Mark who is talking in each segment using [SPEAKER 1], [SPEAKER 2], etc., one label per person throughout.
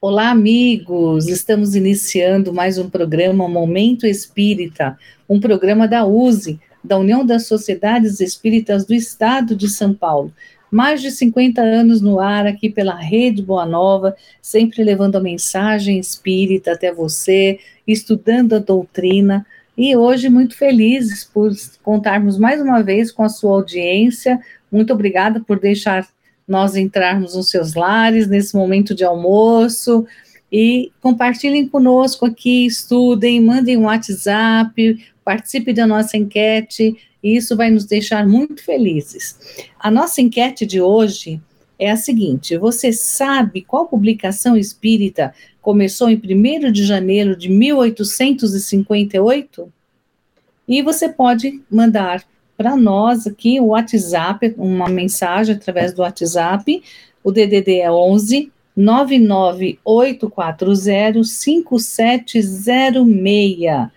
[SPEAKER 1] Olá, amigos! Estamos iniciando mais um programa Momento Espírita, um programa da USE, da União das Sociedades Espíritas do Estado de São Paulo. Mais de 50 anos no ar aqui pela Rede Boa Nova, sempre levando a mensagem espírita até você, estudando a doutrina. E hoje muito felizes por contarmos mais uma vez com a sua audiência. Muito obrigada por deixar nós entrarmos nos seus lares nesse momento de almoço e compartilhem conosco aqui, estudem, mandem um WhatsApp, participe da nossa enquete, e isso vai nos deixar muito felizes. A nossa enquete de hoje é a seguinte: você sabe qual publicação espírita começou em 1 de janeiro de 1858? E você pode mandar para nós aqui o WhatsApp, uma mensagem através do WhatsApp. O DDD é 11 99840 5706.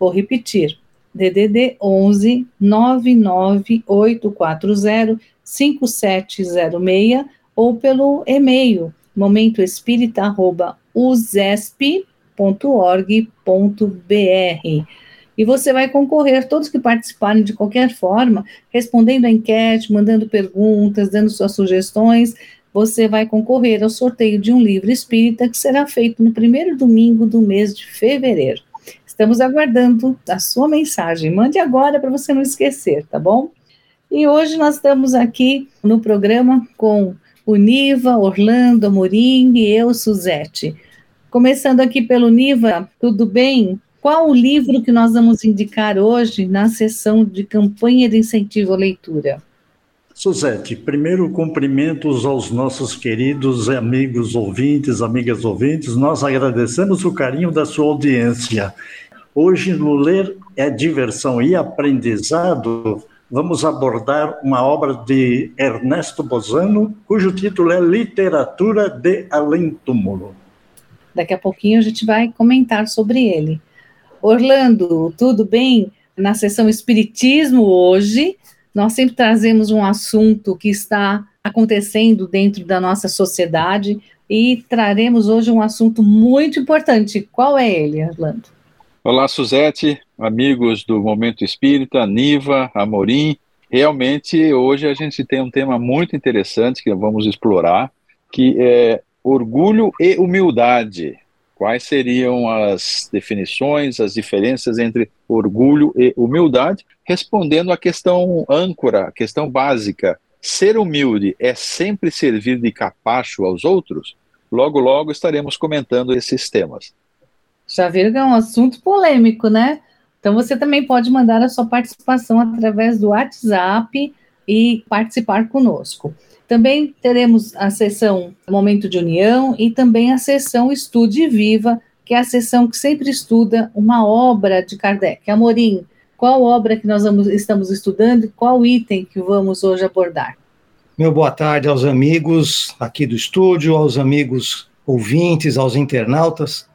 [SPEAKER 1] Vou repetir. DDD 11 99840 5706 ou pelo e-mail momentoespírita@usesp.org.br e você vai concorrer, todos que participarem de qualquer forma, respondendo a enquete, mandando perguntas, dando suas sugestões, você vai concorrer ao sorteio de um livro espírita que será feito no primeiro domingo do mês de fevereiro. Estamos aguardando a sua mensagem. Mande agora para você não esquecer, tá bom? E hoje nós estamos aqui no programa com o Niva, Orlando, Amorim e eu, Suzete. Começando aqui pelo Niva, tudo bem? Qual o livro que nós vamos indicar hoje na sessão de campanha de incentivo à leitura?
[SPEAKER 2] Suzete, primeiro cumprimentos aos nossos queridos amigos ouvintes, amigas ouvintes. Nós agradecemos o carinho da sua audiência. Hoje, no Ler é Diversão e Aprendizado, vamos abordar uma obra de Ernesto Bozano, cujo título é Literatura de Além Túmulo.
[SPEAKER 1] Daqui a pouquinho a gente vai comentar sobre ele. Orlando, tudo bem? Na sessão Espiritismo hoje, nós sempre trazemos um assunto que está acontecendo dentro da nossa sociedade e traremos hoje um assunto muito importante. Qual é ele, Orlando?
[SPEAKER 3] Olá, Suzete, amigos do Momento Espírita, Niva, Amorim. Realmente, hoje a gente tem um tema muito interessante que vamos explorar, que é orgulho e humildade. Quais seriam as definições, as diferenças entre orgulho e humildade? Respondendo à questão âncora, questão básica: ser humilde é sempre servir de capacho aos outros? Logo, logo estaremos comentando esses temas.
[SPEAKER 1] Já viram que é um assunto polêmico, né? Então você também pode mandar a sua participação através do WhatsApp e participar conosco. Também teremos a sessão Momento de União e também a sessão Estude Viva, que é a sessão que sempre estuda uma obra de Kardec. Amorim, qual obra que nós vamos, estamos estudando e qual item que vamos hoje abordar?
[SPEAKER 4] Meu boa tarde aos amigos aqui do estúdio, aos amigos ouvintes, aos internautas.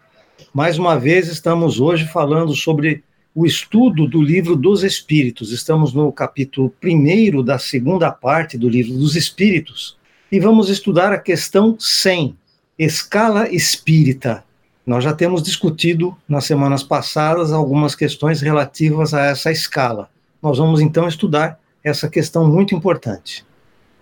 [SPEAKER 4] Mais uma vez estamos hoje falando sobre o estudo do livro dos Espíritos. Estamos no capítulo primeiro da segunda parte do livro dos Espíritos e vamos estudar a questão 100, escala espírita. Nós já temos discutido nas semanas passadas algumas questões relativas a essa escala. Nós vamos então estudar essa questão muito importante.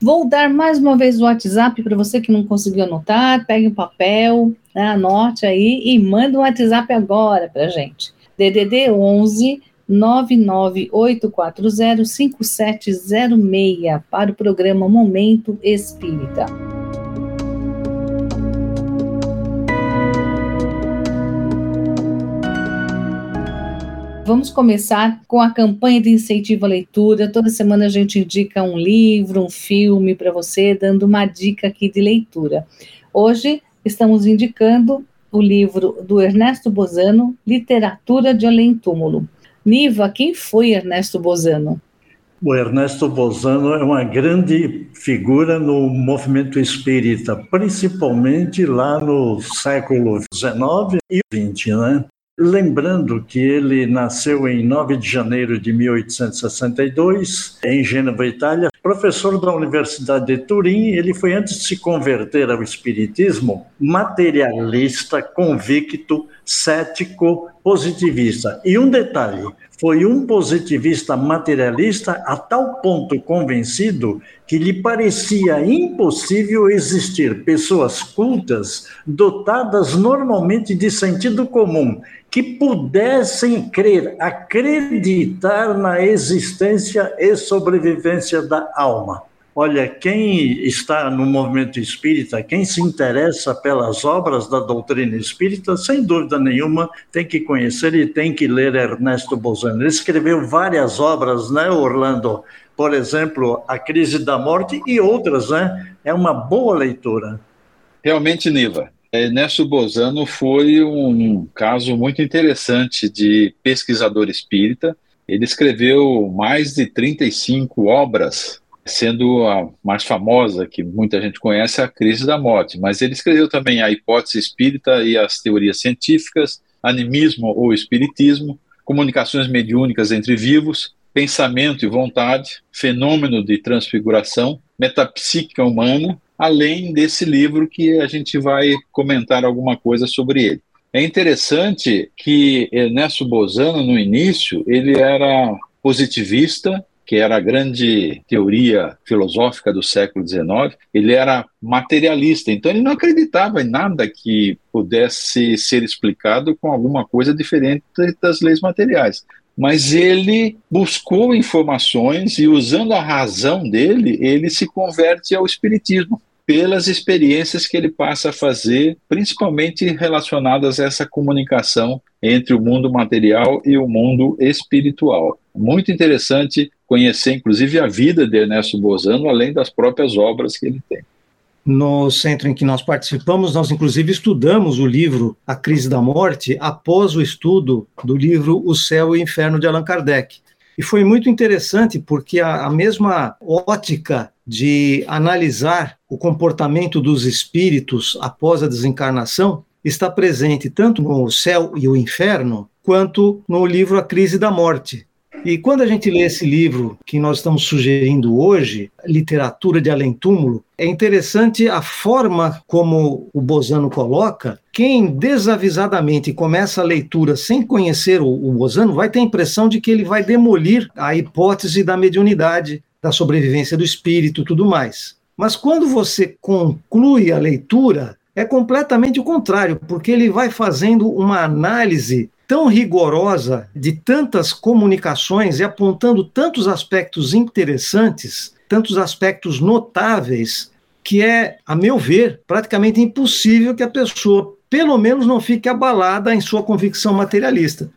[SPEAKER 1] Vou dar mais uma vez o WhatsApp para você que não conseguiu anotar, pegue um papel, né, anote aí e manda um WhatsApp agora para gente. DDD 11 99840 5706 para o programa Momento Espírita. Vamos começar com a campanha de incentivo à leitura. Toda semana a gente indica um livro, um filme para você, dando uma dica aqui de leitura. Hoje estamos indicando o livro do Ernesto Bozano, Literatura de Além Túmulo. Niva, quem foi Ernesto Bozano?
[SPEAKER 2] O Ernesto Bozano é uma grande figura no movimento espírita, principalmente lá no século XIX e XX, né? Lembrando que ele nasceu em 9 de janeiro de 1862, em Gênova, Itália. Professor da Universidade de Turim, ele foi, antes de se converter ao Espiritismo, materialista, convicto, cético, positivista. E um detalhe: foi um positivista materialista a tal ponto convencido que lhe parecia impossível existir pessoas cultas, dotadas normalmente de sentido comum, que pudessem crer, acreditar na existência e sobrevivência da alma. Olha, quem está no movimento espírita, quem se interessa pelas obras da doutrina espírita, sem dúvida nenhuma, tem que conhecer e tem que ler Ernesto Bozano. Ele escreveu várias obras, né, Orlando? Por exemplo, A Crise da Morte e outras, né? É uma boa leitura.
[SPEAKER 3] Realmente, Niva, Ernesto Bozano foi um caso muito interessante de pesquisador espírita. Ele escreveu mais de 35 obras sendo a mais famosa, que muita gente conhece, a crise da morte. Mas ele escreveu também a hipótese espírita e as teorias científicas, animismo ou espiritismo, comunicações mediúnicas entre vivos, pensamento e vontade, fenômeno de transfiguração, metapsíquica humana, além desse livro que a gente vai comentar alguma coisa sobre ele. É interessante que Ernesto Bozano, no início, ele era positivista, que era a grande teoria filosófica do século XIX, ele era materialista, então ele não acreditava em nada que pudesse ser explicado com alguma coisa diferente das leis materiais. Mas ele buscou informações e, usando a razão dele, ele se converte ao Espiritismo pelas experiências que ele passa a fazer, principalmente relacionadas a essa comunicação entre o mundo material e o mundo espiritual. Muito interessante conhecer, inclusive, a vida de Ernesto Bozano, além das próprias obras que ele tem.
[SPEAKER 4] No centro em que nós participamos, nós inclusive estudamos o livro A Crise da Morte após o estudo do livro O Céu e o Inferno de Allan Kardec. E foi muito interessante porque a, a mesma ótica de analisar o comportamento dos espíritos após a desencarnação está presente tanto no Céu e o Inferno quanto no livro A Crise da Morte, e quando a gente lê esse livro que nós estamos sugerindo hoje, Literatura de Além Túmulo, é interessante a forma como o Bozano coloca. Quem desavisadamente começa a leitura sem conhecer o, o Bozano vai ter a impressão de que ele vai demolir a hipótese da mediunidade, da sobrevivência do espírito tudo mais. Mas quando você conclui a leitura, é completamente o contrário, porque ele vai fazendo uma análise tão rigorosa de tantas comunicações e apontando tantos aspectos interessantes, tantos aspectos notáveis, que é, a meu ver, praticamente impossível que a pessoa, pelo menos, não fique abalada em sua convicção materialista.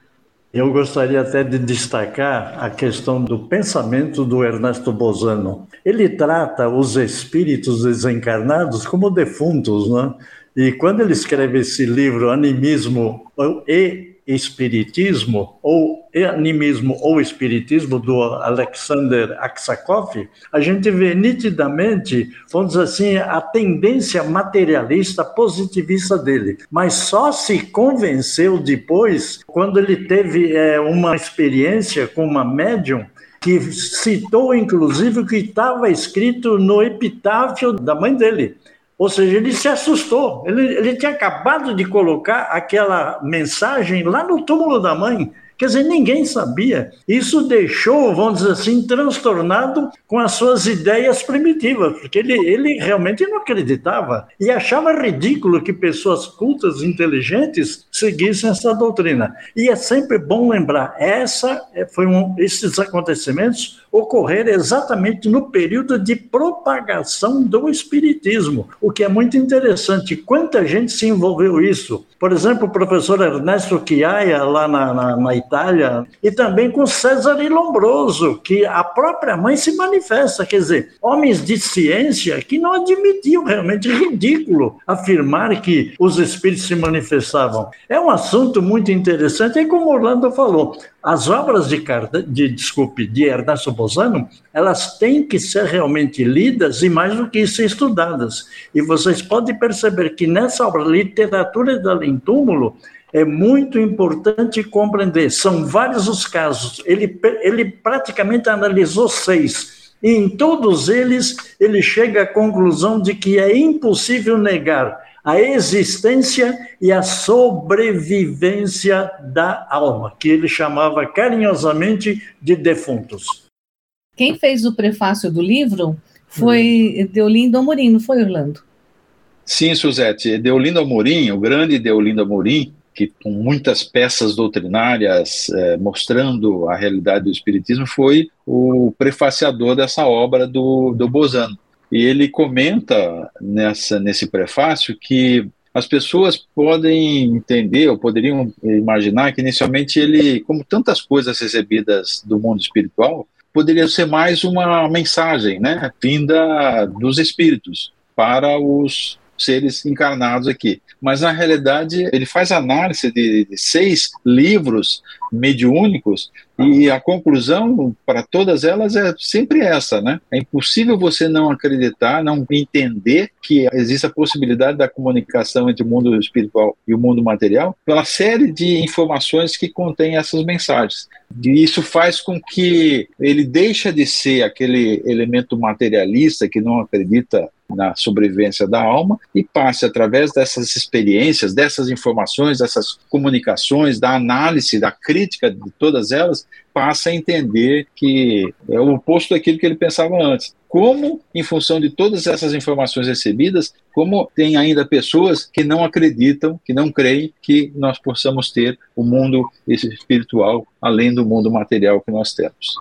[SPEAKER 2] Eu gostaria até de destacar a questão do pensamento do Ernesto Bozano. Ele trata os espíritos desencarnados como defuntos, né? E quando ele escreve esse livro, Animismo e espiritismo ou animismo ou espiritismo do Alexander Aksakov, a gente vê nitidamente, vamos dizer assim, a tendência materialista positivista dele, mas só se convenceu depois quando ele teve é, uma experiência com uma médium que citou inclusive o que estava escrito no epitáfio da mãe dele. Ou seja, ele se assustou. Ele, ele tinha acabado de colocar aquela mensagem lá no túmulo da mãe. Quer dizer, ninguém sabia. Isso deixou, vamos dizer assim, transtornado com as suas ideias primitivas, porque ele, ele realmente não acreditava e achava ridículo que pessoas cultas, inteligentes, seguissem essa doutrina. E é sempre bom lembrar, essa é, foi um, esses acontecimentos ocorreram exatamente no período de propagação do espiritismo, o que é muito interessante. Quanta gente se envolveu isso? Por exemplo, o professor Ernesto Chiaia, lá na, na, na Itália, e também com César Lombroso, que a própria mãe se manifesta, quer dizer, homens de ciência que não admitiam realmente ridículo afirmar que os espíritos se manifestavam. É um assunto muito interessante, e como Orlando falou, as obras de, de, desculpe, de Ernesto Bozano, elas têm que ser realmente lidas e mais do que isso estudadas. E vocês podem perceber que nessa obra Literatura Além Túmulo, é muito importante compreender. São vários os casos. Ele, ele praticamente analisou seis. E em todos eles, ele chega à conclusão de que é impossível negar a existência e a sobrevivência da alma, que ele chamava carinhosamente de defuntos.
[SPEAKER 1] Quem fez o prefácio do livro foi Deolindo Amorim, não foi, Orlando?
[SPEAKER 3] Sim, Suzete. Deolindo Amorim, o grande Deolindo Amorim, que com muitas peças doutrinárias eh, mostrando a realidade do Espiritismo, foi o prefaciador dessa obra do, do Bozano. E ele comenta nessa, nesse prefácio que as pessoas podem entender ou poderiam imaginar que inicialmente ele, como tantas coisas recebidas do mundo espiritual, poderia ser mais uma mensagem, né, vinda dos espíritos para os seres encarnados aqui. Mas, na realidade, ele faz análise de, de seis livros mediúnicos e a conclusão para todas elas é sempre essa, né? É impossível você não acreditar, não entender que existe a possibilidade da comunicação entre o mundo espiritual e o mundo material pela série de informações que contém essas mensagens. E isso faz com que ele deixa de ser aquele elemento materialista que não acredita na sobrevivência da alma e passe através dessas experiências, dessas informações, dessas comunicações, da análise, da crítica de todas elas, passa a entender que é o oposto daquilo que ele pensava antes. Como, em função de todas essas informações recebidas, como tem ainda pessoas que não acreditam, que não creem que nós possamos ter o mundo espiritual além do mundo material que nós temos.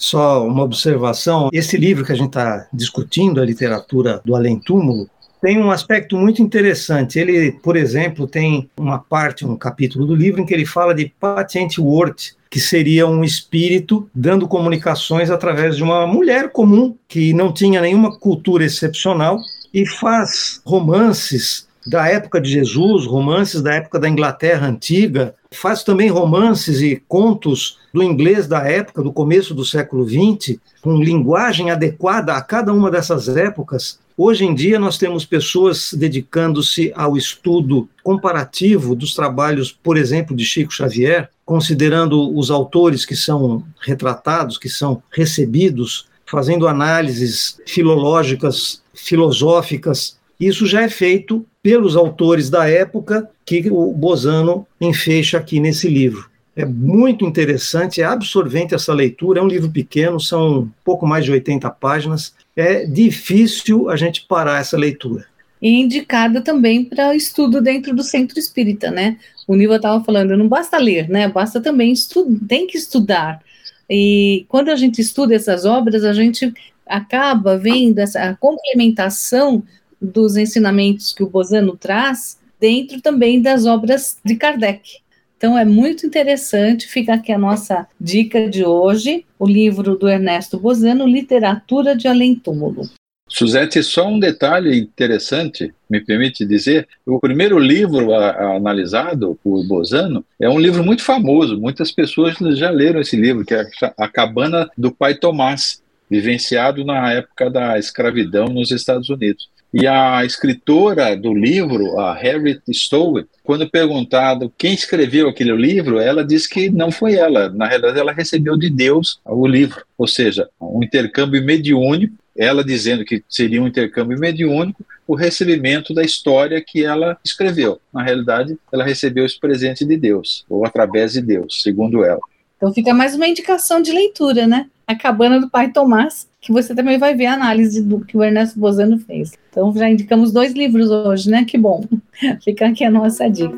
[SPEAKER 4] Só uma observação: esse livro que a gente está discutindo, a literatura do além-túmulo, tem um aspecto muito interessante. Ele, por exemplo, tem uma parte, um capítulo do livro em que ele fala de patient word, que seria um espírito dando comunicações através de uma mulher comum que não tinha nenhuma cultura excepcional e faz romances da época de Jesus, romances da época da Inglaterra antiga, faz também romances e contos do inglês da época, do começo do século XX, com linguagem adequada a cada uma dessas épocas. Hoje em dia, nós temos pessoas dedicando-se ao estudo comparativo dos trabalhos, por exemplo, de Chico Xavier, considerando os autores que são retratados, que são recebidos, fazendo análises filológicas, filosóficas. Isso já é feito pelos autores da época que o Bozano enfeixa aqui nesse livro. É muito interessante, é absorvente essa leitura. É um livro pequeno, são pouco mais de 80 páginas. É difícil a gente parar essa leitura
[SPEAKER 1] e indicada também para estudo dentro do centro espírita, né? O Niva estava falando, não basta ler, né? Basta também estudar, tem que estudar. E quando a gente estuda essas obras, a gente acaba vendo essa complementação dos ensinamentos que o Bozano traz dentro também das obras de Kardec. Então é muito interessante, fica aqui a nossa dica de hoje, o livro do Ernesto Bozano, Literatura de Além Túmulo.
[SPEAKER 3] Suzete, só um detalhe interessante, me permite dizer, o primeiro livro a, a, analisado por Bozano é um livro muito famoso, muitas pessoas já leram esse livro, que é A Cabana do Pai Tomás, vivenciado na época da escravidão nos Estados Unidos. E a escritora do livro, a Harriet Stowe, quando perguntado quem escreveu aquele livro, ela disse que não foi ela. Na realidade, ela recebeu de Deus o livro, ou seja, um intercâmbio mediúnico ela dizendo que seria um intercâmbio mediúnico, o recebimento da história que ela escreveu. Na realidade, ela recebeu esse presente de Deus, ou através de Deus, segundo ela.
[SPEAKER 1] Então fica mais uma indicação de leitura, né? A Cabana do Pai Tomás, que você também vai ver a análise do que o Ernesto Bozano fez. Então já indicamos dois livros hoje, né? Que bom. Fica aqui a nossa dica.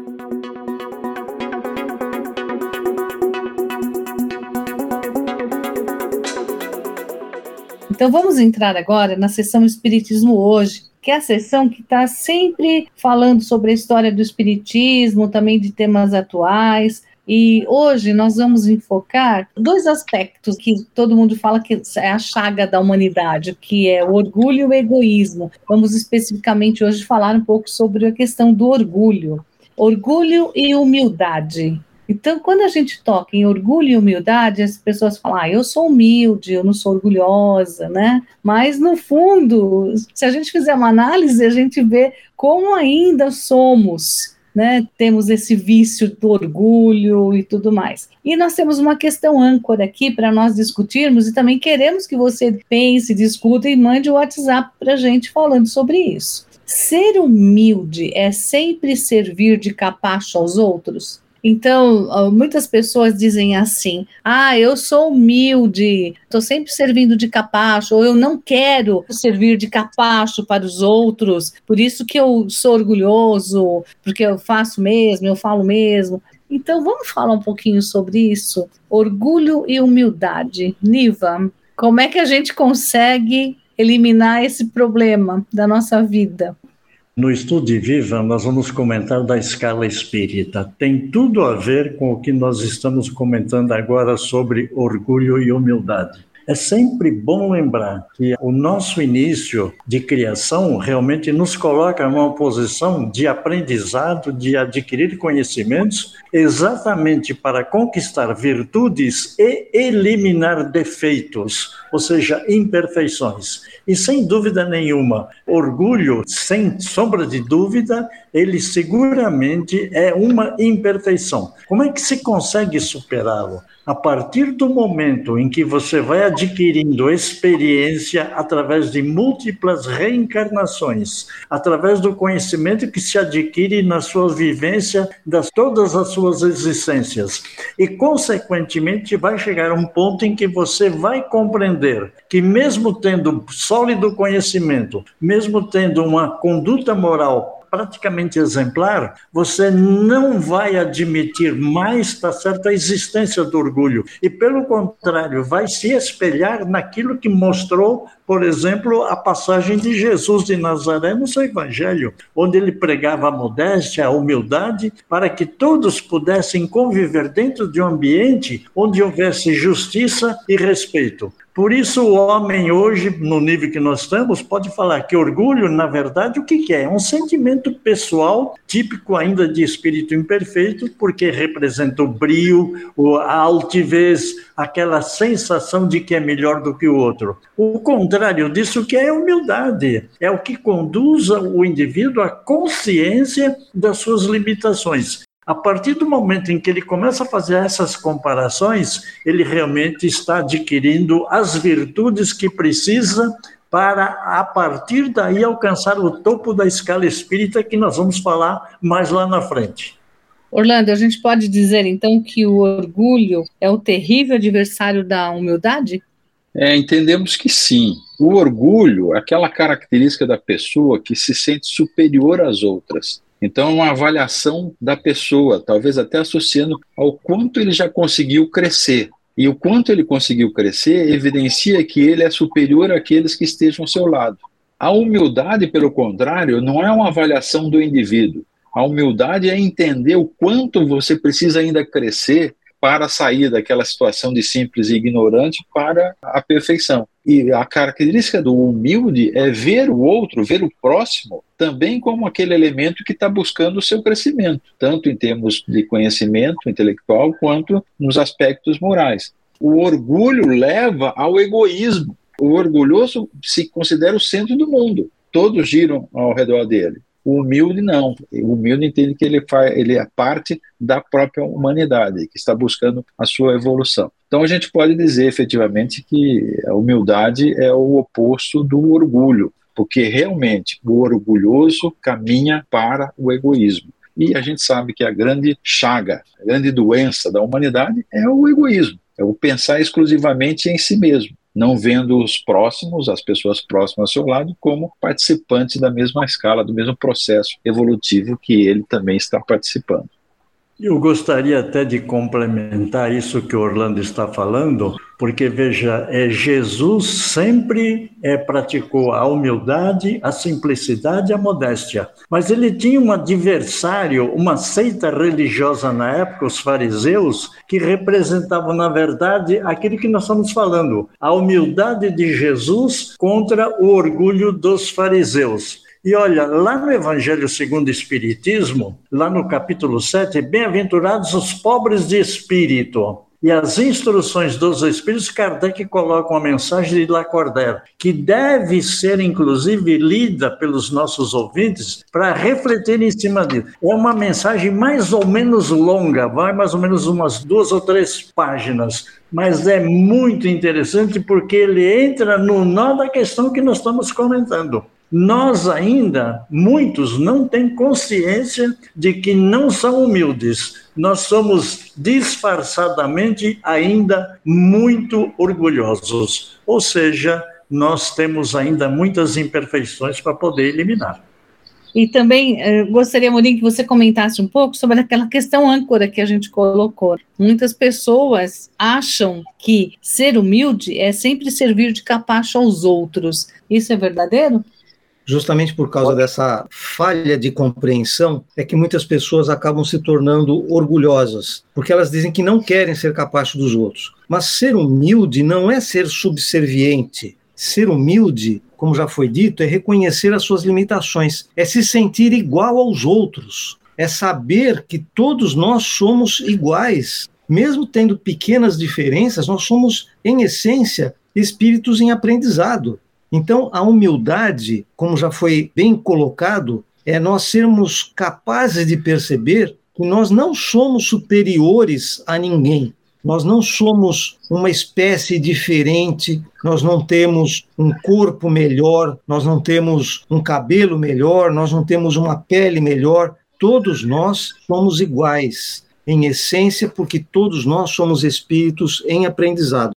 [SPEAKER 1] Então vamos entrar agora na sessão Espiritismo hoje, que é a sessão que está sempre falando sobre a história do Espiritismo, também de temas atuais. E hoje nós vamos enfocar dois aspectos que todo mundo fala que é a chaga da humanidade, que é o orgulho e o egoísmo. Vamos especificamente hoje falar um pouco sobre a questão do orgulho. Orgulho e humildade. Então, quando a gente toca em orgulho e humildade, as pessoas falam, ah, eu sou humilde, eu não sou orgulhosa, né? Mas, no fundo, se a gente fizer uma análise, a gente vê como ainda somos né, temos esse vício do orgulho e tudo mais. E nós temos uma questão âncora aqui para nós discutirmos e também queremos que você pense, discuta e mande o WhatsApp para a gente falando sobre isso. Ser humilde é sempre servir de capacho aos outros? Então, muitas pessoas dizem assim: ah, eu sou humilde, estou sempre servindo de capacho, ou eu não quero servir de capacho para os outros, por isso que eu sou orgulhoso, porque eu faço mesmo, eu falo mesmo. Então, vamos falar um pouquinho sobre isso? Orgulho e humildade. Niva, como é que a gente consegue eliminar esse problema da nossa vida?
[SPEAKER 2] No estudo de Viva, nós vamos comentar da escala espírita. Tem tudo a ver com o que nós estamos comentando agora sobre orgulho e humildade. É sempre bom lembrar que o nosso início de criação realmente nos coloca numa posição de aprendizado, de adquirir conhecimentos, exatamente para conquistar virtudes e eliminar defeitos, ou seja, imperfeições. E sem dúvida nenhuma, orgulho, sem sombra de dúvida, ele seguramente é uma imperfeição. Como é que se consegue superá-lo? A partir do momento em que você vai adquirindo experiência através de múltiplas reencarnações, através do conhecimento que se adquire na sua vivência das todas as suas existências, e consequentemente vai chegar um ponto em que você vai compreender que mesmo tendo sólido conhecimento, mesmo tendo uma conduta moral praticamente exemplar, você não vai admitir mais, está certo, a existência do orgulho. E, pelo contrário, vai se espelhar naquilo que mostrou, por exemplo, a passagem de Jesus de Nazaré no seu evangelho, onde ele pregava a modéstia, a humildade, para que todos pudessem conviver dentro de um ambiente onde houvesse justiça e respeito. Por isso, o homem hoje, no nível que nós estamos, pode falar que orgulho, na verdade, o que é? É um sentimento pessoal, típico ainda de espírito imperfeito, porque representa o brio, a altivez, aquela sensação de que é melhor do que o outro. O contrário disso que é humildade, é o que conduz o indivíduo à consciência das suas limitações. A partir do momento em que ele começa a fazer essas comparações, ele realmente está adquirindo as virtudes que precisa para, a partir daí, alcançar o topo da escala espírita, que nós vamos falar mais lá na frente.
[SPEAKER 1] Orlando, a gente pode dizer então que o orgulho é o terrível adversário da humildade?
[SPEAKER 3] É, entendemos que sim. O orgulho aquela característica da pessoa que se sente superior às outras. Então, é uma avaliação da pessoa, talvez até associando ao quanto ele já conseguiu crescer. E o quanto ele conseguiu crescer evidencia que ele é superior àqueles que estejam ao seu lado. A humildade, pelo contrário, não é uma avaliação do indivíduo. A humildade é entender o quanto você precisa ainda crescer para sair daquela situação de simples e ignorante para a perfeição. E a característica do humilde é ver o outro, ver o próximo, também como aquele elemento que está buscando o seu crescimento, tanto em termos de conhecimento intelectual quanto nos aspectos morais. O orgulho leva ao egoísmo. O orgulhoso se considera o centro do mundo. Todos giram ao redor dele. O humilde não. O humilde entende que ele, faz, ele é parte da própria humanidade, que está buscando a sua evolução. Então a gente pode dizer efetivamente que a humildade é o oposto do orgulho, porque realmente o orgulhoso caminha para o egoísmo. E a gente sabe que a grande chaga, a grande doença da humanidade é o egoísmo, é o pensar exclusivamente em si mesmo não vendo os próximos, as pessoas próximas ao seu lado, como participantes da mesma escala, do mesmo processo evolutivo que ele também está participando.
[SPEAKER 2] Eu gostaria até de complementar isso que o Orlando está falando, porque veja, é, Jesus sempre é, praticou a humildade, a simplicidade a modéstia. Mas ele tinha um adversário, uma seita religiosa na época, os fariseus, que representavam, na verdade, aquilo que nós estamos falando, a humildade de Jesus contra o orgulho dos fariseus. E olha, lá no Evangelho segundo o Espiritismo, lá no capítulo 7, bem-aventurados os pobres de espírito. e as instruções dos Espíritos, Kardec coloca uma mensagem de Lacordaire, que deve ser, inclusive, lida pelos nossos ouvintes para refletir em cima disso. É uma mensagem mais ou menos longa, vai mais ou menos umas duas ou três páginas, mas é muito interessante porque ele entra no nó da questão que nós estamos comentando nós ainda, muitos, não têm consciência de que não são humildes. Nós somos disfarçadamente ainda muito orgulhosos. Ou seja, nós temos ainda muitas imperfeições para poder eliminar.
[SPEAKER 1] E também eh, gostaria, Morim, que você comentasse um pouco sobre aquela questão âncora que a gente colocou. Muitas pessoas acham que ser humilde é sempre servir de capacho aos outros. Isso é verdadeiro?
[SPEAKER 4] Justamente por causa dessa falha de compreensão, é que muitas pessoas acabam se tornando orgulhosas, porque elas dizem que não querem ser capazes dos outros. Mas ser humilde não é ser subserviente. Ser humilde, como já foi dito, é reconhecer as suas limitações, é se sentir igual aos outros, é saber que todos nós somos iguais. Mesmo tendo pequenas diferenças, nós somos, em essência, espíritos em aprendizado. Então, a humildade, como já foi bem colocado, é nós sermos capazes de perceber que nós não somos superiores a ninguém. Nós não somos uma espécie diferente, nós não temos um corpo melhor, nós não temos um cabelo melhor, nós não temos uma pele melhor. Todos nós somos iguais, em essência, porque todos nós somos espíritos em aprendizado.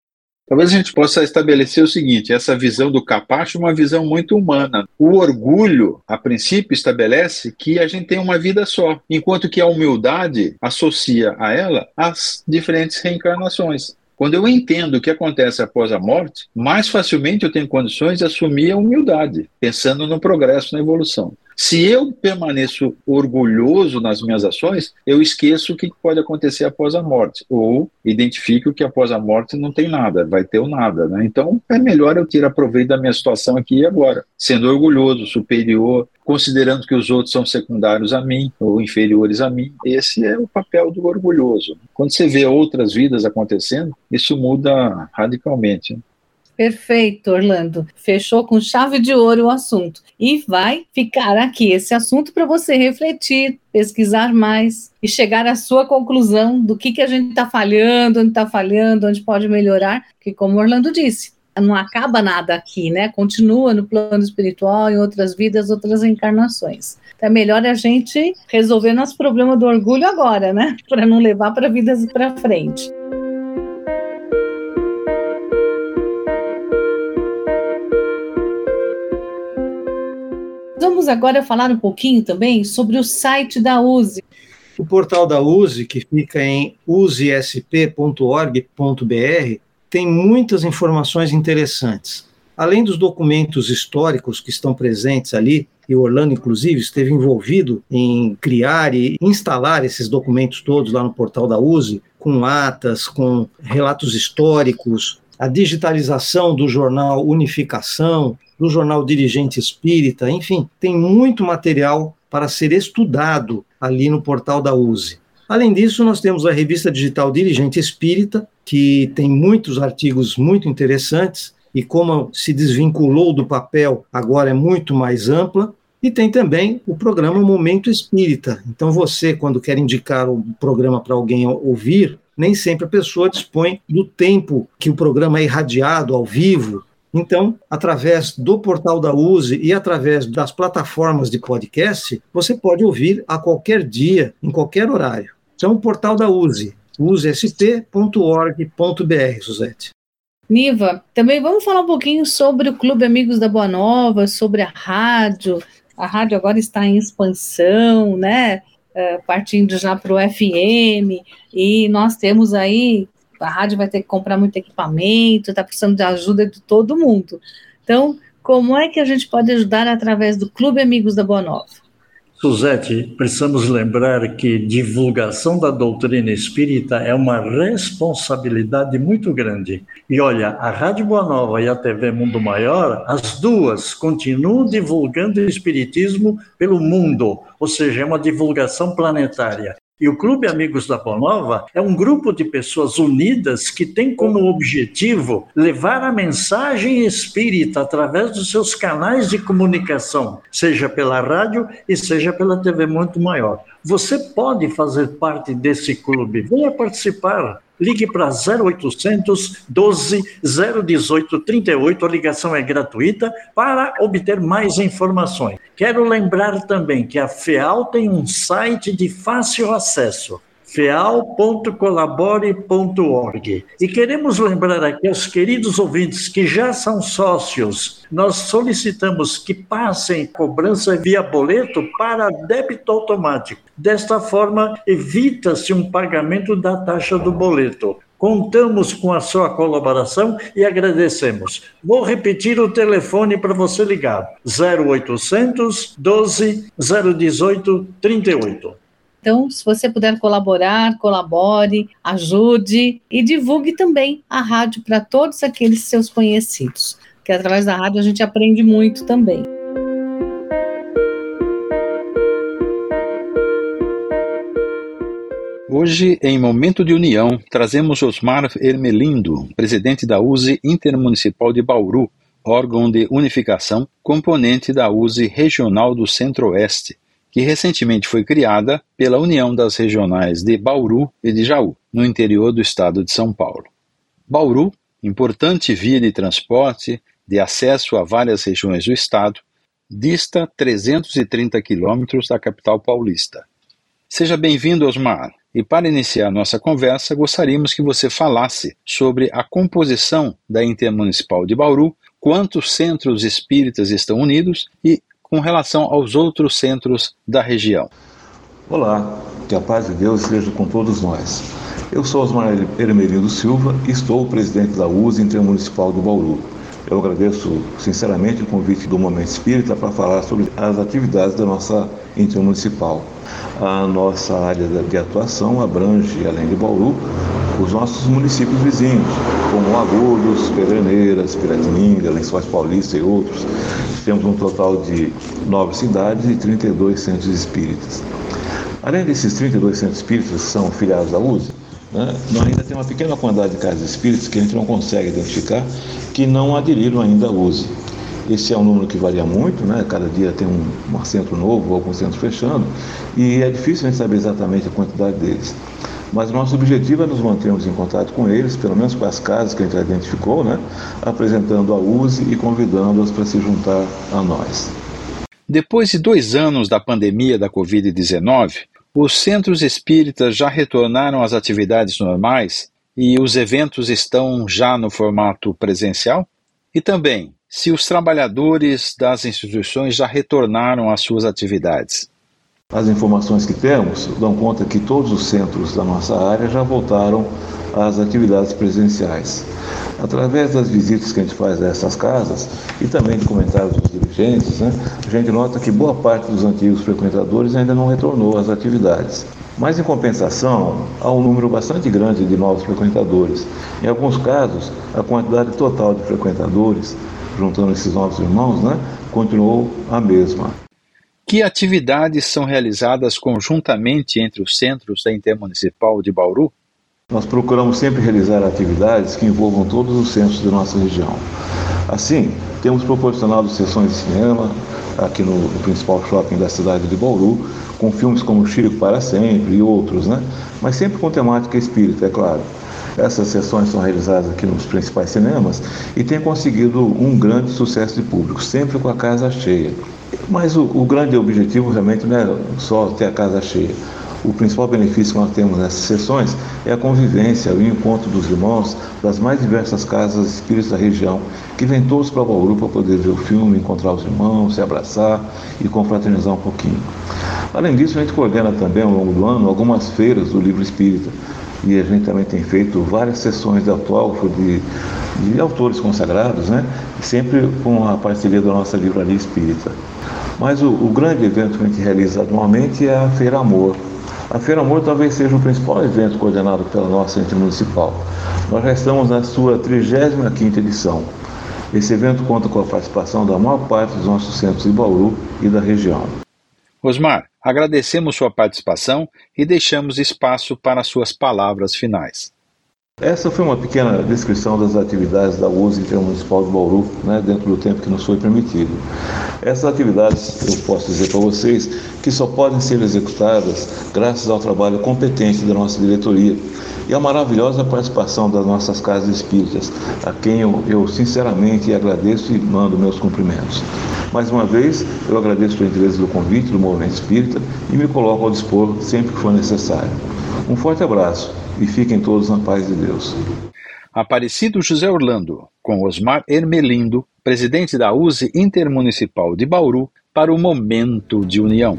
[SPEAKER 3] Talvez a gente possa estabelecer o seguinte: essa visão do capacho é uma visão muito humana. O orgulho, a princípio, estabelece que a gente tem uma vida só, enquanto que a humildade associa a ela as diferentes reencarnações. Quando eu entendo o que acontece após a morte, mais facilmente eu tenho condições de assumir a humildade, pensando no progresso, na evolução. Se eu permaneço orgulhoso nas minhas ações, eu esqueço o que pode acontecer após a morte, ou identifico que após a morte não tem nada, vai ter o nada. Né? Então é melhor eu tirar proveito da minha situação aqui e agora, sendo orgulhoso, superior, considerando que os outros são secundários a mim ou inferiores a mim. Esse é o papel do orgulhoso. Quando você vê outras vidas acontecendo, isso muda radicalmente.
[SPEAKER 1] Perfeito, Orlando. Fechou com chave de ouro o assunto. E vai ficar aqui esse assunto para você refletir, pesquisar mais e chegar à sua conclusão do que, que a gente está falhando, onde está falhando, onde pode melhorar. Que, como Orlando disse, não acaba nada aqui, né? Continua no plano espiritual, em outras vidas, outras encarnações. Então é melhor a gente resolver nosso problema do orgulho agora, né? Para não levar para vidas para frente. Vamos agora falar um pouquinho também sobre o site da USE.
[SPEAKER 4] O portal da USE, que fica em usesp.org.br, tem muitas informações interessantes. Além dos documentos históricos que estão presentes ali, e Orlando, inclusive, esteve envolvido em criar e instalar esses documentos todos lá no portal da USE, com atas, com relatos históricos, a digitalização do jornal Unificação, do jornal Dirigente Espírita, enfim, tem muito material para ser estudado ali no portal da USE. Além disso, nós temos a revista digital Dirigente Espírita, que tem muitos artigos muito interessantes e como se desvinculou do papel, agora é muito mais ampla. E tem também o programa Momento Espírita. Então, você, quando quer indicar o programa para alguém ouvir, nem sempre a pessoa dispõe do tempo que o programa é irradiado ao vivo, então, através do portal da USE e através das plataformas de podcast, você pode ouvir a qualquer dia, em qualquer horário. Então, o portal da USE, usesp.org.br, Suzete.
[SPEAKER 1] Niva, também vamos falar um pouquinho sobre o Clube Amigos da Boa Nova, sobre a rádio. A rádio agora está em expansão, né? Uh, partindo já para o FM, e nós temos aí a rádio vai ter que comprar muito equipamento, está precisando de ajuda de todo mundo. Então, como é que a gente pode ajudar através do Clube Amigos da Boa Nova?
[SPEAKER 2] Suzete, precisamos lembrar que divulgação da doutrina espírita é uma responsabilidade muito grande. E olha, a Rádio Boa Nova e a TV Mundo Maior, as duas continuam divulgando o espiritismo pelo mundo, ou seja, é uma divulgação planetária. E o Clube Amigos da Boa Nova é um grupo de pessoas unidas que tem como objetivo levar a mensagem espírita através dos seus canais de comunicação, seja pela rádio e seja pela TV Muito Maior. Você pode fazer parte desse clube, venha participar. Ligue para 0800 12 018 38, a ligação é gratuita para obter mais informações. Quero lembrar também que a FEAL tem um site de fácil acesso feal.colabore.org. E queremos lembrar aqui aos queridos ouvintes que já são sócios, nós solicitamos que passem cobrança via boleto para débito automático. Desta forma, evita-se um pagamento da taxa do boleto. Contamos com a sua colaboração e agradecemos. Vou repetir o telefone para você ligar: 0800 12 018 38.
[SPEAKER 1] Então, se você puder colaborar, colabore, ajude e divulgue também a rádio para todos aqueles seus conhecidos, que através da rádio a gente aprende muito também.
[SPEAKER 3] Hoje, em Momento de União, trazemos Osmar Ermelindo, presidente da USE Intermunicipal de Bauru, órgão de unificação, componente da USE Regional do Centro-Oeste, que recentemente foi criada pela União das Regionais de Bauru e de Jaú, no interior do estado de São Paulo. Bauru, importante via de transporte de acesso a várias regiões do estado, dista 330 quilômetros da capital paulista. Seja bem-vindo, Osmar. E para iniciar nossa conversa, gostaríamos que você falasse sobre a composição da Intermunicipal de Bauru, quantos centros espíritas estão unidos e com relação aos outros centros da região.
[SPEAKER 5] Olá, que a paz de Deus esteja com todos nós. Eu sou Osmar Hermelino Silva e estou presidente da USE Intermunicipal do Bauru. Eu agradeço sinceramente o convite do Momento Espírita para falar sobre as atividades da nossa intermunicipal. A nossa área de atuação abrange, além de Bauru, os nossos municípios vizinhos, como Agudos, Pedraneiras, Piratininga, Lençóis Paulista e outros. Temos um total de nove cidades e 32 centros espíritas. Além desses 32 centros espíritas que são filiados à USE, né, nós ainda temos uma pequena quantidade de casas espíritas que a gente não consegue identificar que não aderiram ainda à USE. Esse é um número que varia muito, né? cada dia tem um, um centro novo, alguns centros fechando, e é difícil a gente saber exatamente a quantidade deles. Mas nosso objetivo é nos mantermos em contato com eles, pelo menos com as casas que a gente identificou, né? apresentando a USE e convidando-as para se juntar a nós.
[SPEAKER 3] Depois de dois anos da pandemia da Covid-19, os centros espíritas já retornaram às atividades normais e os eventos estão já no formato presencial? E também, se os trabalhadores das instituições já retornaram às suas atividades.
[SPEAKER 5] As informações que temos dão conta que todos os centros da nossa área já voltaram às atividades presenciais. Através das visitas que a gente faz a essas casas e também de comentários dos dirigentes, né, a gente nota que boa parte dos antigos frequentadores ainda não retornou às atividades. Mas, em compensação, há um número bastante grande de novos frequentadores. Em alguns casos, a quantidade total de frequentadores juntando esses novos irmãos, né, continuou a mesma.
[SPEAKER 3] Que atividades são realizadas conjuntamente entre os centros da Intermunicipal de Bauru?
[SPEAKER 5] Nós procuramos sempre realizar atividades que envolvam todos os centros da nossa região. Assim, temos proporcionado sessões de cinema aqui no, principal shopping da cidade de Bauru, com filmes como Chico para Sempre e outros, né? Mas sempre com temática espírita, é claro. Essas sessões são realizadas aqui nos principais cinemas e têm conseguido um grande sucesso de público, sempre com a casa cheia. Mas o, o grande objetivo realmente não é só ter a casa cheia. O principal benefício que nós temos nessas sessões é a convivência, o encontro dos irmãos das mais diversas casas espíritas da região, que vêm todos para Bauru para poder ver o filme, encontrar os irmãos, se abraçar e confraternizar um pouquinho. Além disso, a gente coordena também ao longo do ano algumas feiras do livro espírita, e a gente também tem feito várias sessões de autógrafo de, de autores consagrados, né? sempre com a parceria da nossa livraria espírita. Mas o, o, grande evento que a gente realiza anualmente é a Feira Amor. A Feira Amor talvez seja o principal evento coordenado pela nossa ente municipal. Nós já estamos na sua 35ª edição. Esse evento conta com a participação da maior parte dos nossos centros de Bauru e da região.
[SPEAKER 3] Osmar, agradecemos sua participação e deixamos espaço para suas palavras finais.
[SPEAKER 5] Essa foi uma pequena descrição das atividades da USE Intermunicipal de Bauru, né, dentro do tempo que nos foi permitido. Essas atividades, eu posso dizer para vocês, que só podem ser executadas graças ao trabalho competente da nossa diretoria e à maravilhosa participação das nossas casas espíritas, a quem eu, eu sinceramente agradeço e mando meus cumprimentos. Mais uma vez, eu agradeço o interesse do convite do Movimento Espírita e me coloco ao dispor sempre que for necessário. Um forte abraço e fiquem todos na paz de Deus.
[SPEAKER 3] Aparecido José Orlando, com Osmar Ermelindo, presidente da USE Intermunicipal de Bauru, para o Momento de União.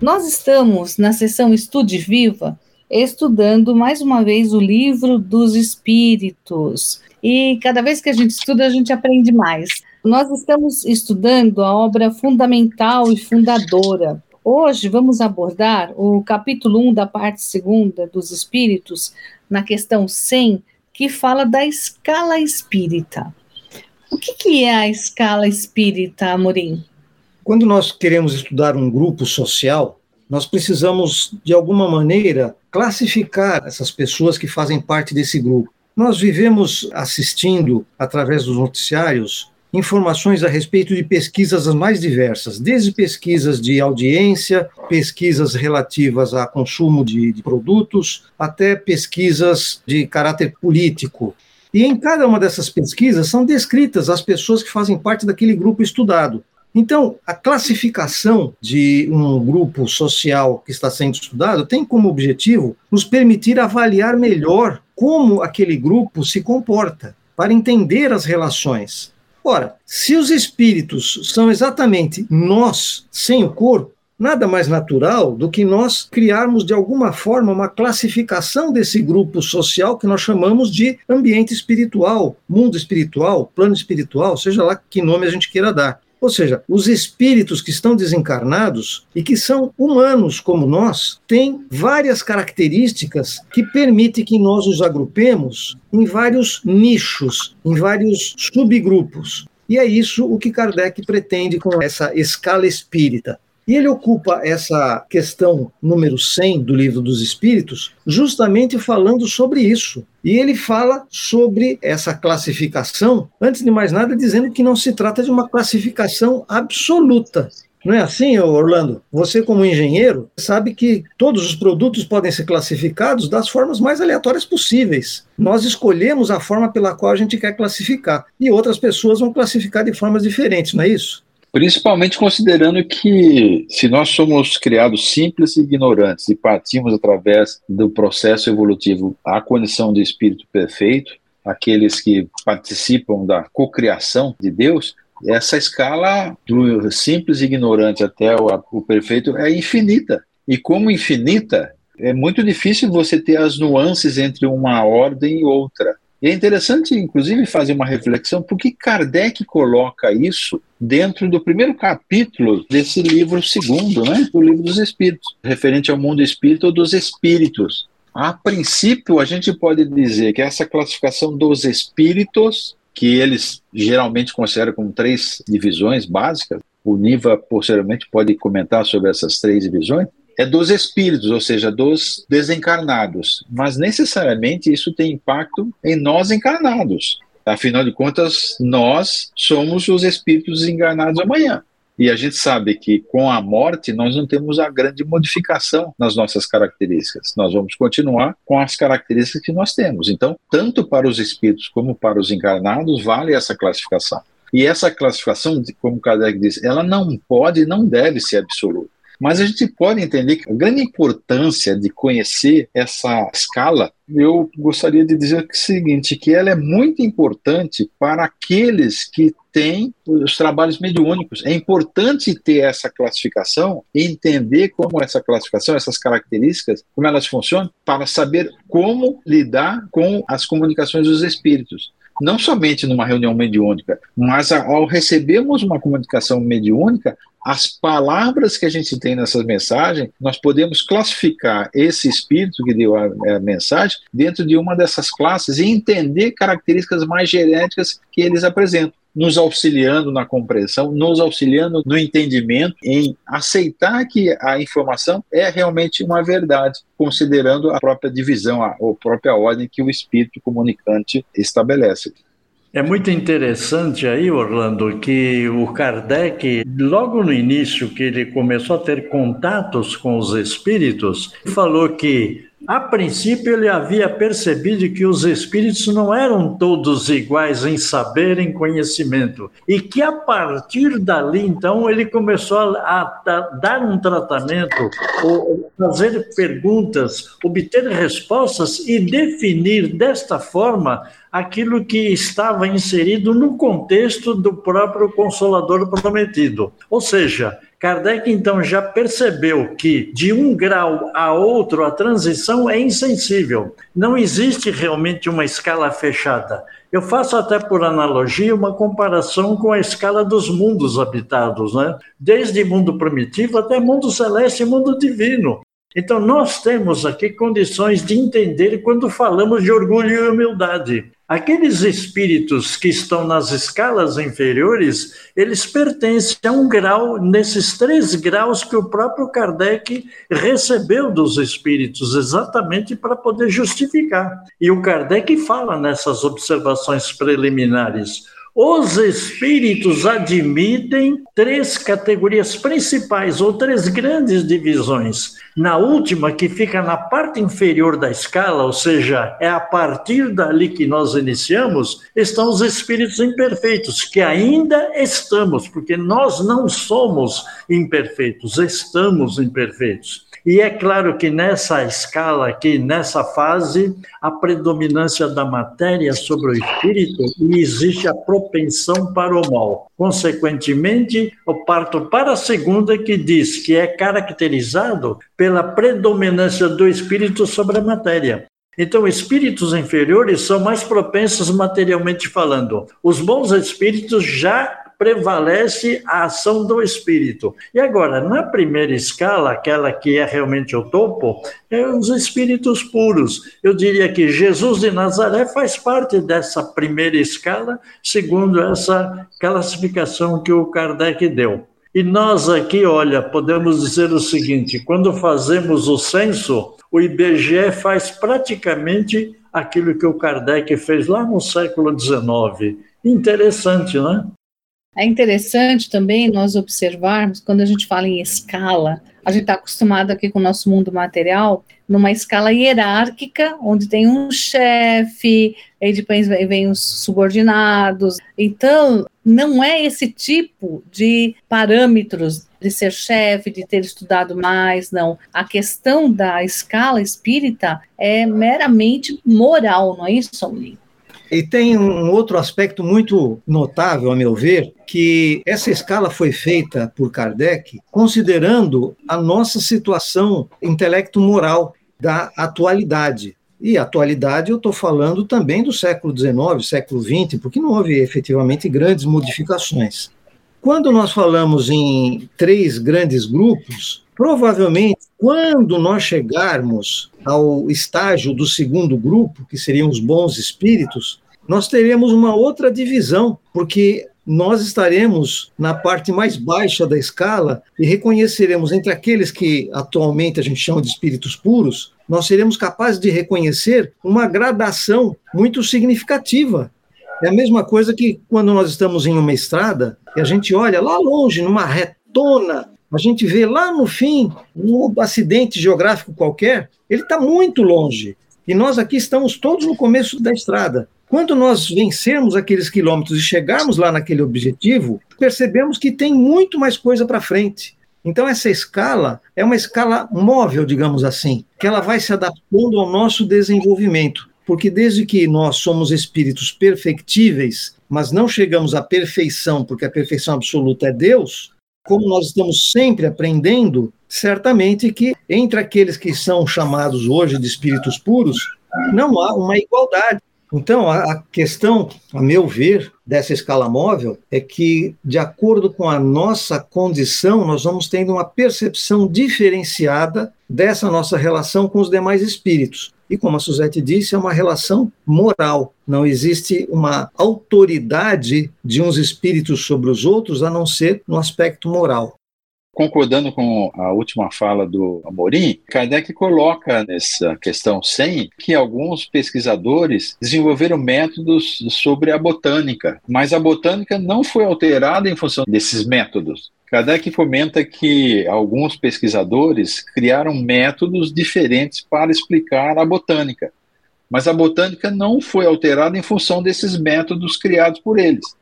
[SPEAKER 1] Nós estamos na sessão Estude Viva estudando mais uma vez o livro dos Espíritos. E cada vez que a gente estuda, a gente aprende mais. Nós estamos estudando a obra fundamental e fundadora. Hoje vamos abordar o capítulo 1 da parte segunda dos Espíritos, na questão 100, que fala da escala espírita. O que, que é a escala espírita, Amorim?
[SPEAKER 4] Quando nós queremos estudar um grupo social, nós precisamos, de alguma maneira, classificar essas pessoas que fazem parte desse grupo. Nós vivemos assistindo, através dos noticiários, informações a respeito de pesquisas as mais diversas, desde pesquisas de audiência, pesquisas relativas a consumo de, de produtos, até pesquisas de caráter político. E em cada uma dessas pesquisas são descritas as pessoas que fazem parte daquele grupo estudado. Então, a classificação de um grupo social que está sendo estudado tem como objetivo nos permitir avaliar melhor como aquele grupo se comporta, para entender as relações. Ora, se os espíritos são exatamente nós sem o corpo, nada mais natural do que nós criarmos de alguma forma uma classificação desse grupo social que nós chamamos de ambiente espiritual, mundo espiritual, plano espiritual, seja lá que nome a gente queira dar. Ou seja, os espíritos que estão desencarnados e que são humanos como nós, têm várias características que permitem que nós os agrupemos em vários nichos, em vários subgrupos. E é isso o que Kardec pretende com essa escala espírita. E ele ocupa essa questão número 100 do Livro dos Espíritos, justamente falando sobre isso. E ele fala sobre essa classificação, antes de mais nada, dizendo que não se trata de uma classificação absoluta. Não é assim, Orlando? Você, como engenheiro, sabe que todos os produtos podem ser classificados das formas mais aleatórias possíveis. Nós escolhemos a forma pela qual a gente quer classificar. E outras pessoas vão classificar de formas diferentes, não é isso?
[SPEAKER 3] Principalmente considerando que, se nós somos criados simples e ignorantes e partimos através do processo evolutivo à condição de espírito perfeito, aqueles que participam da cocriação de Deus, essa escala do simples e ignorante até o, o perfeito é infinita. E como infinita, é muito difícil você ter as nuances entre uma ordem e outra. E é interessante, inclusive, fazer uma reflexão, porque Kardec coloca isso dentro do primeiro capítulo desse livro segundo, né, do livro dos Espíritos, referente ao mundo espírito ou dos espíritos. A princípio, a gente pode dizer que essa classificação dos espíritos, que eles geralmente consideram como três divisões básicas, o Niva posteriormente pode comentar sobre essas três divisões, é dos espíritos, ou seja, dos desencarnados. Mas necessariamente isso tem impacto em nós encarnados. Afinal de contas, nós somos os espíritos desencarnados amanhã. E a gente sabe que com a morte nós não temos a grande modificação nas nossas características. Nós vamos continuar com as características que nós temos. Então, tanto para os espíritos como para os encarnados, vale essa classificação. E essa classificação, como Kardec diz, ela não pode e não deve ser absoluta. Mas a gente pode entender que a grande importância de conhecer essa escala, eu gostaria de dizer o seguinte, que ela é muito importante para aqueles que têm os trabalhos mediúnicos. É importante ter essa classificação e entender como essa classificação, essas características, como elas funcionam, para saber como lidar com as comunicações dos espíritos. Não somente numa reunião mediúnica, mas ao recebermos uma comunicação mediúnica, as palavras que a gente tem nessas mensagens, nós podemos classificar esse espírito que deu a, a, mensagem dentro de uma dessas classes e entender características mais genéticas que eles apresentam nos auxiliando na compreensão, nos auxiliando no entendimento, em aceitar que a informação é realmente uma verdade, considerando a própria divisão, a, a própria ordem que o espírito comunicante estabelece.
[SPEAKER 2] É muito interessante aí, Orlando, que o Kardec, logo no início que ele começou a ter contatos com os espíritos, falou que a princípio, ele havia percebido que os espíritos não eram todos iguais em saber, em conhecimento, e que a partir dali, então, ele começou a, dar um tratamento, fazer perguntas, obter respostas e definir desta forma aquilo que estava inserido no contexto do próprio Consolador prometido. Ou seja, Kardec então já percebeu que de um grau a outro a transição é insensível. Não existe realmente uma escala fechada. Eu faço até por analogia uma comparação com a escala dos mundos habitados, né? Desde mundo primitivo até mundo celeste e mundo divino. Então, nós temos aqui condições de entender quando falamos de orgulho e humildade. Aqueles espíritos que estão nas escalas inferiores, eles pertencem a um grau, nesses três graus que o próprio Kardec recebeu dos espíritos, exatamente para poder justificar. E o Kardec fala nessas observações preliminares os espíritos admitem três categorias principais, ou três grandes divisões. Na última, que fica na parte inferior da escala, ou seja, é a partir dali que nós iniciamos, estão os espíritos imperfeitos, que ainda estamos, porque nós não somos imperfeitos, estamos imperfeitos. E é claro que nessa escala aqui, nessa fase, a predominância da matéria sobre o espírito e existe a propensão para o mal. Consequentemente, eu parto para a segunda que diz que é caracterizado pela predominância do espírito sobre a matéria. Então, espíritos inferiores são mais propensos materialmente falando. Os bons espíritos já prevalece a ação do espírito. E agora, na primeira escala, aquela que é realmente o topo, é os espíritos puros. Eu diria que Jesus de Nazaré faz parte dessa primeira escala, segundo essa classificação que o Kardec deu. E nós aqui, olha, podemos dizer o seguinte: quando fazemos o censo, o IBGE faz praticamente aquilo que o Kardec fez lá no século XIX. Interessante, né?
[SPEAKER 1] É interessante também nós observarmos, quando a gente fala em escala, a gente está acostumado aqui com o nosso mundo material, numa escala hierárquica, onde tem um chefe, aí depois vem os subordinados. Então, não é esse tipo de parâmetros de ser chefe, de ter estudado mais, não. A questão da escala espírita é meramente moral, não é isso, Saulinho?
[SPEAKER 4] E tem um outro aspecto muito notável, a meu ver, que essa escala foi feita por Kardec considerando a nossa situação intelecto-moral da atualidade. E atualidade eu estou falando também do século XIX, século XX, porque não houve efetivamente grandes modificações. Quando nós falamos em três grandes grupos, provavelmente quando nós chegarmos ao estágio do segundo grupo, que seriam os bons espíritos, nós teremos uma outra divisão, porque nós estaremos na parte mais baixa da escala e reconheceremos entre aqueles que atualmente a gente chama de espíritos puros, nós seremos capazes de reconhecer uma gradação muito significativa. É a mesma coisa que quando nós estamos em uma estrada e a gente olha lá longe, numa retona, a gente vê lá no fim um acidente geográfico qualquer, ele está muito longe. E nós aqui estamos todos no começo da estrada. Quando nós vencermos aqueles quilômetros e chegarmos lá naquele objetivo, percebemos que tem muito mais coisa para frente. Então, essa escala é uma escala móvel, digamos assim, que ela vai se adaptando ao nosso desenvolvimento. Porque desde que nós somos espíritos perfectíveis, mas não chegamos à perfeição, porque a perfeição absoluta é Deus, como nós estamos sempre aprendendo, certamente que entre aqueles que são chamados hoje de espíritos puros, não há uma igualdade. Então, a questão, a meu ver, dessa escala móvel é que, de acordo com a nossa condição, nós vamos tendo uma percepção diferenciada dessa nossa relação com os demais espíritos. E como a Suzette disse, é uma relação moral. Não existe uma autoridade de uns espíritos sobre os outros, a não ser no aspecto moral
[SPEAKER 3] concordando com a última fala do Amorim, Kardec coloca nessa questão 100 que alguns pesquisadores desenvolveram métodos sobre a botânica, mas a botânica não foi alterada em função desses métodos. Kardec comenta que alguns pesquisadores criaram métodos diferentes para explicar a botânica, mas a botânica não foi alterada em função desses métodos criados por eles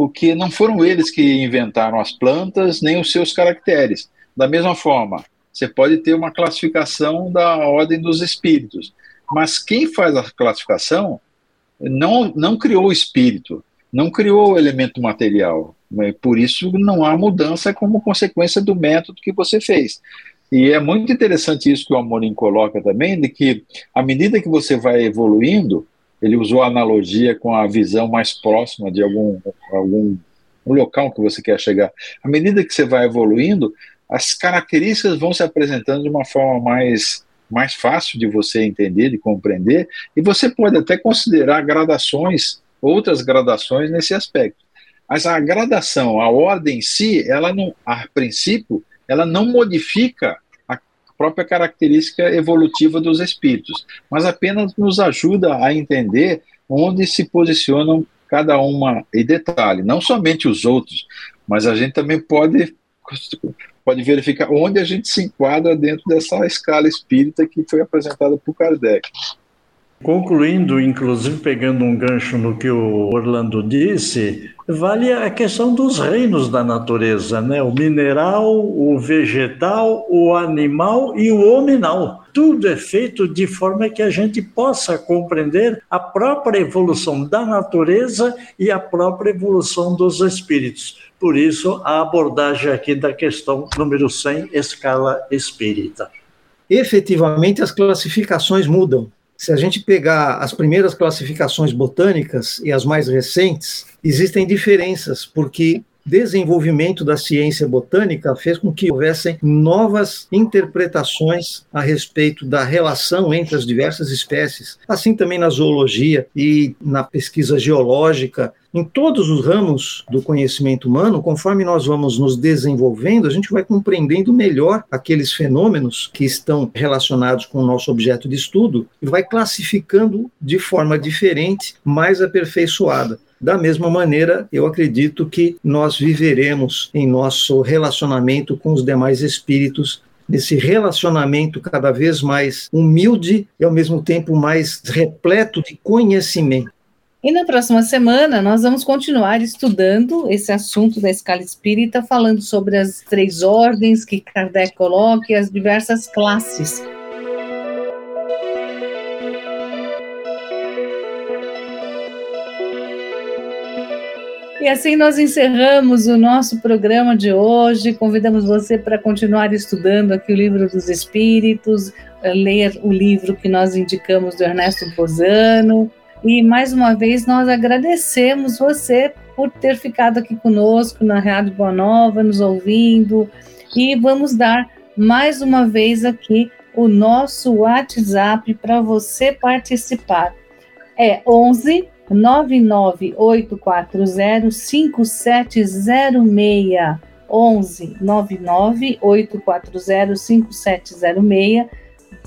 [SPEAKER 3] porque não foram eles que inventaram as plantas nem os seus caracteres. Da mesma forma, você pode ter uma classificação da ordem dos espíritos, mas quem faz a classificação não, não criou o espírito, não criou o elemento material. Por isso não há mudança como consequência do método que você fez. E é muito interessante isso que o Amorim coloca também, de que à medida que você vai evoluindo, ele usou a analogia com a visão mais próxima de algum, algum um local que você quer chegar. À medida que você vai evoluindo, as características vão se apresentando de uma forma mais, mais fácil de você entender, de compreender, e você pode até considerar gradações, outras gradações nesse aspecto. Mas a gradação, a ordem em si, ela não, a princípio, ela não modifica própria característica evolutiva dos espíritos, mas apenas nos ajuda a entender onde se posicionam cada uma e detalhe, não somente os outros, mas a gente também pode pode verificar onde a gente se enquadra dentro dessa escala espírita que foi apresentada por Kardec.
[SPEAKER 2] Concluindo, inclusive pegando um gancho no que o Orlando disse, vale a questão dos reinos da natureza, né? O mineral, o vegetal, o animal e o hominal. Tudo é feito de forma que a gente possa compreender a própria evolução da natureza e a própria evolução dos espíritos. Por isso, a abordagem aqui da questão número 100, escala espírita.
[SPEAKER 4] Efetivamente, as classificações mudam se a gente pegar as primeiras classificações botânicas e as mais recentes, existem diferenças, porque desenvolvimento da ciência botânica fez com que houvessem novas interpretações a respeito da relação entre as diversas espécies, assim também na zoologia e na pesquisa geológica. Em todos os ramos do conhecimento humano, conforme nós vamos nos desenvolvendo, a gente vai compreendendo melhor aqueles fenômenos que estão relacionados com o nosso objeto de estudo e vai classificando de forma diferente, mais aperfeiçoada. Da mesma maneira, eu acredito que nós viveremos em nosso relacionamento com os demais espíritos nesse relacionamento cada vez mais humilde e ao mesmo tempo mais repleto de conhecimento.
[SPEAKER 1] E na próxima semana nós vamos continuar estudando esse assunto da escala espírita, falando sobre as três ordens que Kardec coloca e as diversas classes E assim nós encerramos o nosso programa de hoje. Convidamos você para continuar estudando aqui o Livro dos Espíritos, ler o livro que nós indicamos do Ernesto Bozano. E mais uma vez nós agradecemos você por ter ficado aqui conosco na Rádio Boa Nova, nos ouvindo. E vamos dar mais uma vez aqui o nosso WhatsApp para você participar. É 11 998405706 11 998405706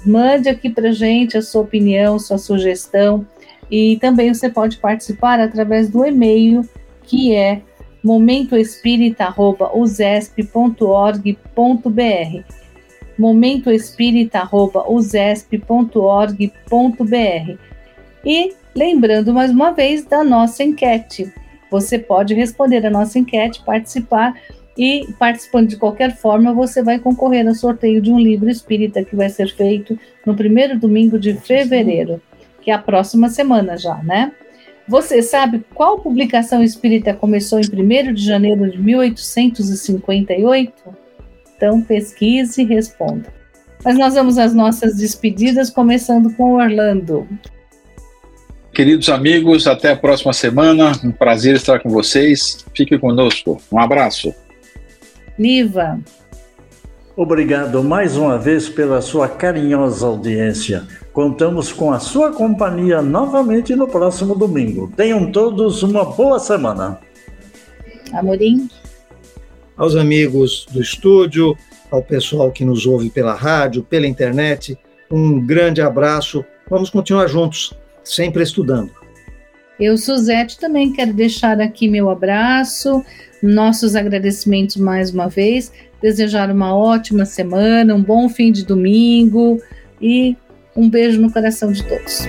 [SPEAKER 1] mande aqui para gente a sua opinião, sua sugestão. E também você pode participar através do e-mail que é momentoespírita@usesp.org.br momentoespírita@usesp.org.br e lembrando mais uma vez da nossa enquete. Você pode responder a nossa enquete, participar e participando de qualquer forma, você vai concorrer ao sorteio de um livro espírita que vai ser feito no primeiro domingo de fevereiro, que é a próxima semana já, né? Você sabe qual publicação espírita começou em 1 de janeiro de 1858? Então pesquise e responda. Mas nós vamos às nossas despedidas, começando com Orlando.
[SPEAKER 3] Queridos amigos, até a próxima semana. Um prazer estar com vocês. Fique conosco. Um abraço.
[SPEAKER 1] Niva.
[SPEAKER 2] Obrigado mais uma vez pela sua carinhosa audiência. Contamos com a sua companhia novamente no próximo domingo. Tenham todos uma boa semana.
[SPEAKER 1] Amorim.
[SPEAKER 4] Aos amigos do estúdio, ao pessoal que nos ouve pela rádio, pela internet, um grande abraço. Vamos continuar juntos, sempre estudando.
[SPEAKER 1] Eu, Suzete, também quero deixar aqui meu abraço, nossos agradecimentos mais uma vez, desejar uma ótima semana, um bom fim de domingo e um beijo no coração de todos.